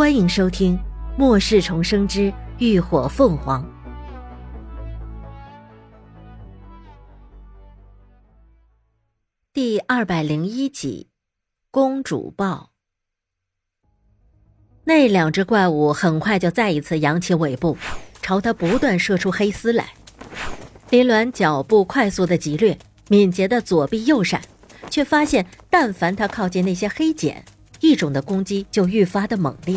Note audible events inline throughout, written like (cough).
欢迎收听《末世重生之浴火凤凰》第二百零一集《公主抱》。那两只怪物很快就再一次扬起尾部，朝他不断射出黑丝来。林鸾脚步快速的急掠，敏捷的左避右闪，却发现但凡他靠近那些黑茧。异种的攻击就愈发的猛烈，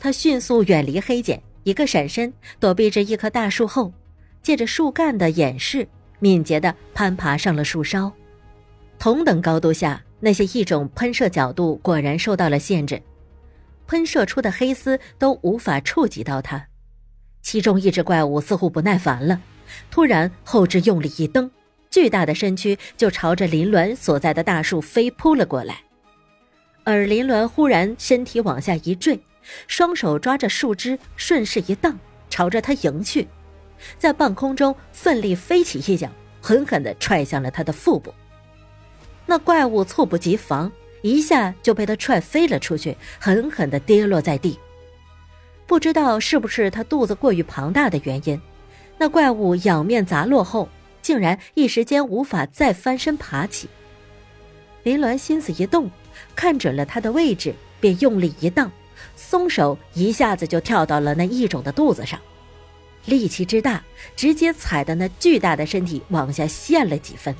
他迅速远离黑茧，一个闪身躲避着一棵大树后，借着树干的掩饰，敏捷的攀爬上了树梢。同等高度下，那些异种喷射角度果然受到了限制，喷射出的黑丝都无法触及到他。其中一只怪物似乎不耐烦了，突然后肢用力一蹬，巨大的身躯就朝着林峦所在的大树飞扑了过来。而林鸾忽然身体往下一坠，双手抓着树枝，顺势一荡，朝着他迎去，在半空中奋力飞起一脚，狠狠地踹向了他的腹部。那怪物猝不及防，一下就被他踹飞了出去，狠狠地跌落在地。不知道是不是他肚子过于庞大的原因，那怪物仰面砸落后，竟然一时间无法再翻身爬起。林鸾心思一动。看准了他的位置，便用力一荡，松手，一下子就跳到了那异种的肚子上，力气之大，直接踩的那巨大的身体往下陷了几分。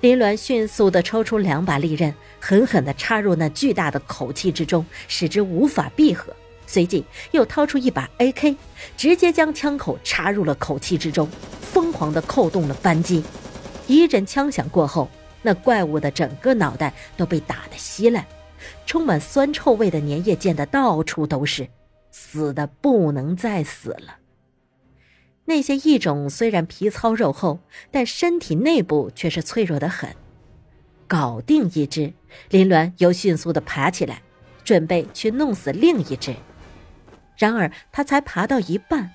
林鸾迅速的抽出两把利刃，狠狠的插入那巨大的口气之中，使之无法闭合。随即又掏出一把 AK，直接将枪口插入了口气之中，疯狂的扣动了扳机。一阵枪响过后。那怪物的整个脑袋都被打得稀烂，充满酸臭味的粘液溅得到处都是，死的不能再死了。那些异种虽然皮糙肉厚，但身体内部却是脆弱的很。搞定一只，林鸾又迅速的爬起来，准备去弄死另一只。然而他才爬到一半，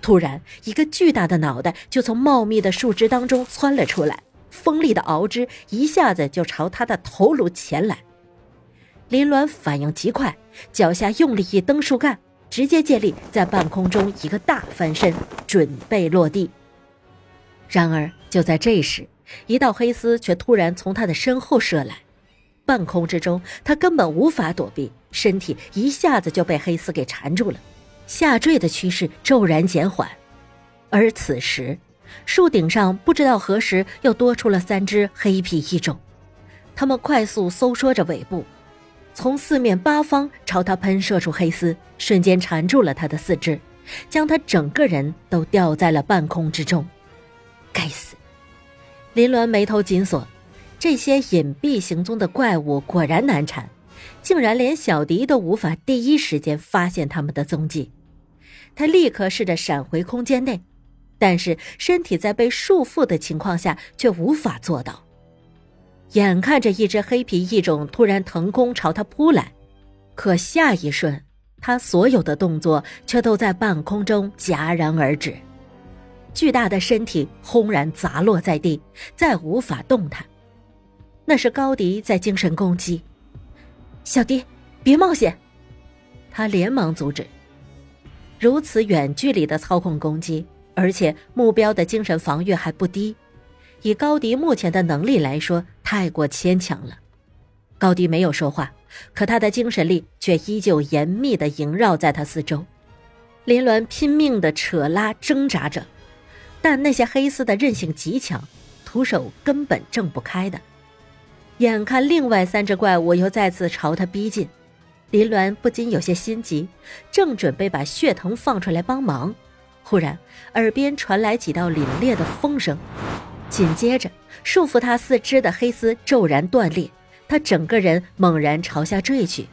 突然一个巨大的脑袋就从茂密的树枝当中窜了出来。锋利的螯肢一下子就朝他的头颅前来，林鸾反应极快，脚下用力一蹬树干，直接借力在半空中一个大翻身，准备落地。然而就在这时，一道黑丝却突然从他的身后射来，半空之中他根本无法躲避，身体一下子就被黑丝给缠住了，下坠的趋势骤然减缓。而此时。树顶上不知道何时又多出了三只黑皮异种，它们快速收缩着尾部，从四面八方朝他喷射出黑丝，瞬间缠住了他的四肢，将他整个人都吊在了半空之中。该死！林鸾眉头紧锁，这些隐蔽行踪的怪物果然难缠，竟然连小迪都无法第一时间发现他们的踪迹。他立刻试着闪回空间内。但是身体在被束缚的情况下却无法做到。眼看着一只黑皮异种突然腾空朝他扑来，可下一瞬，他所有的动作却都在半空中戛然而止。巨大的身体轰然砸落在地，再无法动弹。那是高迪在精神攻击。小迪，别冒险！他连忙阻止。如此远距离的操控攻击。而且目标的精神防御还不低，以高迪目前的能力来说，太过牵强了。高迪没有说话，可他的精神力却依旧严密的萦绕在他四周。林鸾拼命的扯拉挣扎着，但那些黑丝的韧性极强，徒手根本挣不开的。眼看另外三只怪物又再次朝他逼近，林鸾不禁有些心急，正准备把血藤放出来帮忙。忽然，耳边传来几道凛冽的风声，紧接着，束缚他四肢的黑丝骤然断裂，他整个人猛然朝下坠去。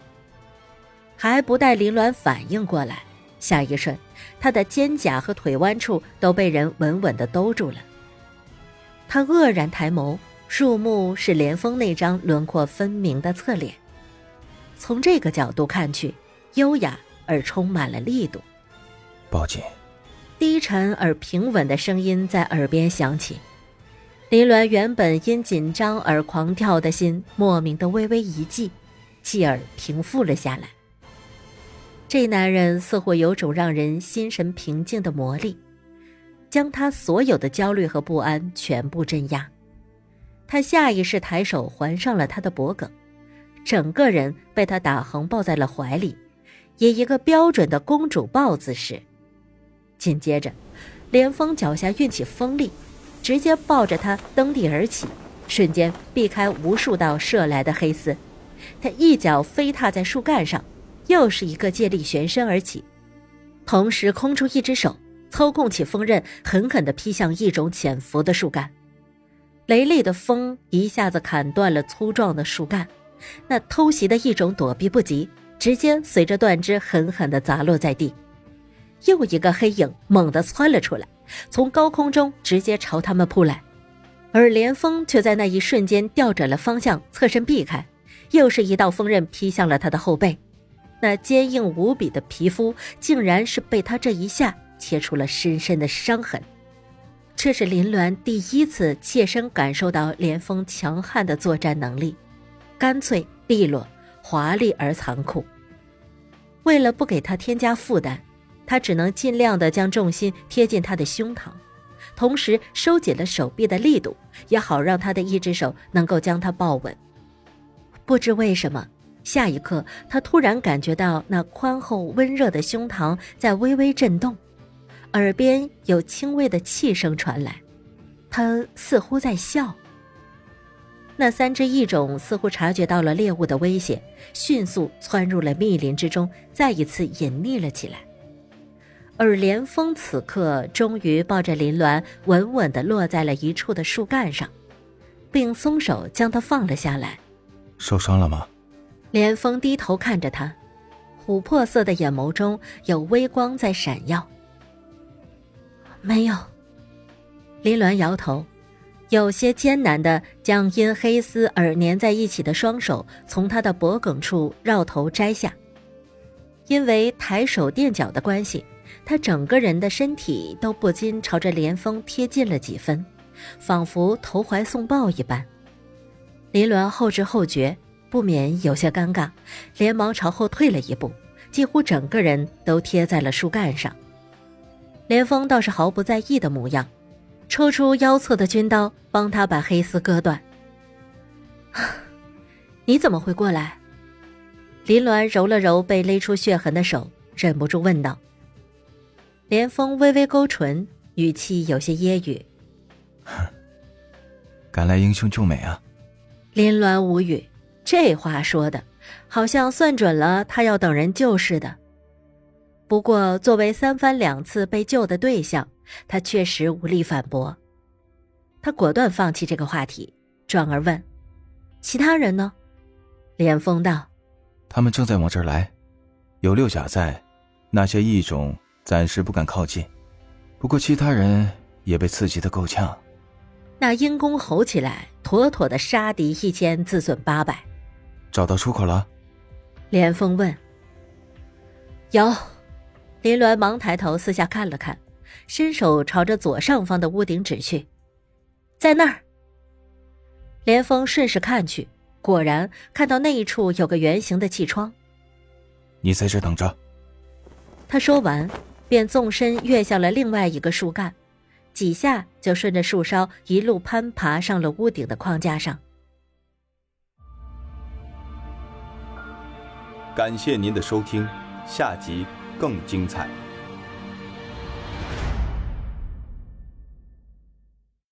还不待林鸾反应过来，下一瞬，他的肩胛和腿弯处都被人稳稳地兜住了。他愕然抬眸，入目是连峰那张轮廓分明的侧脸，从这个角度看去，优雅而充满了力度。抱紧。低沉而平稳的声音在耳边响起，林鸾原本因紧张而狂跳的心莫名的微微一悸，继而平复了下来。这男人似乎有种让人心神平静的魔力，将他所有的焦虑和不安全部镇压。他下意识抬手环上了他的脖颈，整个人被他打横抱在了怀里，以一个标准的公主抱姿势。紧接着，连峰脚下运起风力，直接抱着他蹬地而起，瞬间避开无数道射来的黑丝。他一脚飞踏在树干上。又是一个借力旋身而起，同时空出一只手，操控起风刃，狠狠地劈向一种潜伏的树干。雷厉的风一下子砍断了粗壮的树干，那偷袭的一种躲避不及，直接随着断枝狠狠地砸落在地。又一个黑影猛地窜了出来，从高空中直接朝他们扑来，而连峰却在那一瞬间调转了方向，侧身避开，又是一道锋刃劈向了他的后背。那坚硬无比的皮肤，竟然是被他这一下切出了深深的伤痕。这是林鸾第一次切身感受到连峰强悍的作战能力，干脆利落、华丽而残酷。为了不给他添加负担，他只能尽量的将重心贴近他的胸膛，同时收紧了手臂的力度，也好让他的一只手能够将他抱稳。不知为什么。下一刻，他突然感觉到那宽厚温热的胸膛在微微震动，耳边有轻微的气声传来，他似乎在笑。那三只异种似乎察觉到了猎物的威胁，迅速窜入了密林之中，再一次隐匿了起来。而连峰此刻终于抱着林鸾，稳稳地落在了一处的树干上，并松手将他放了下来。受伤了吗？连峰低头看着他，琥珀色的眼眸中有微光在闪耀。没有。林鸾摇头，有些艰难的将因黑丝而粘在一起的双手从他的脖颈处绕头摘下。因为抬手垫脚的关系，他整个人的身体都不禁朝着连峰贴近了几分，仿佛投怀送抱一般。林鸾后知后觉。不免有些尴尬，连忙朝后退了一步，几乎整个人都贴在了树干上。连峰倒是毫不在意的模样，抽出腰侧的军刀，帮他把黑丝割断。你怎么会过来？林鸾揉了揉被勒出血痕的手，忍不住问道。连峰微微勾唇，语气有些揶揄：“ (laughs) 赶来英雄救美啊！”林鸾无语。这话说的，好像算准了他要等人救似的。不过，作为三番两次被救的对象，他确实无力反驳。他果断放弃这个话题，转而问：“其他人呢？”连峰道：“他们正在往这儿来，有六甲在，那些异种暂时不敢靠近。不过，其他人也被刺激的够呛。”那阴公吼起来，妥妥的杀敌一千，自损八百。找到出口了，连峰问。有，林鸾忙抬头四下看了看，伸手朝着左上方的屋顶指去，在那儿。连峰顺势看去，果然看到那一处有个圆形的气窗。你在这等着。他说完，便纵身跃向了另外一个树干，几下就顺着树梢一路攀爬上了屋顶的框架上。感谢您的收听，下集更精彩。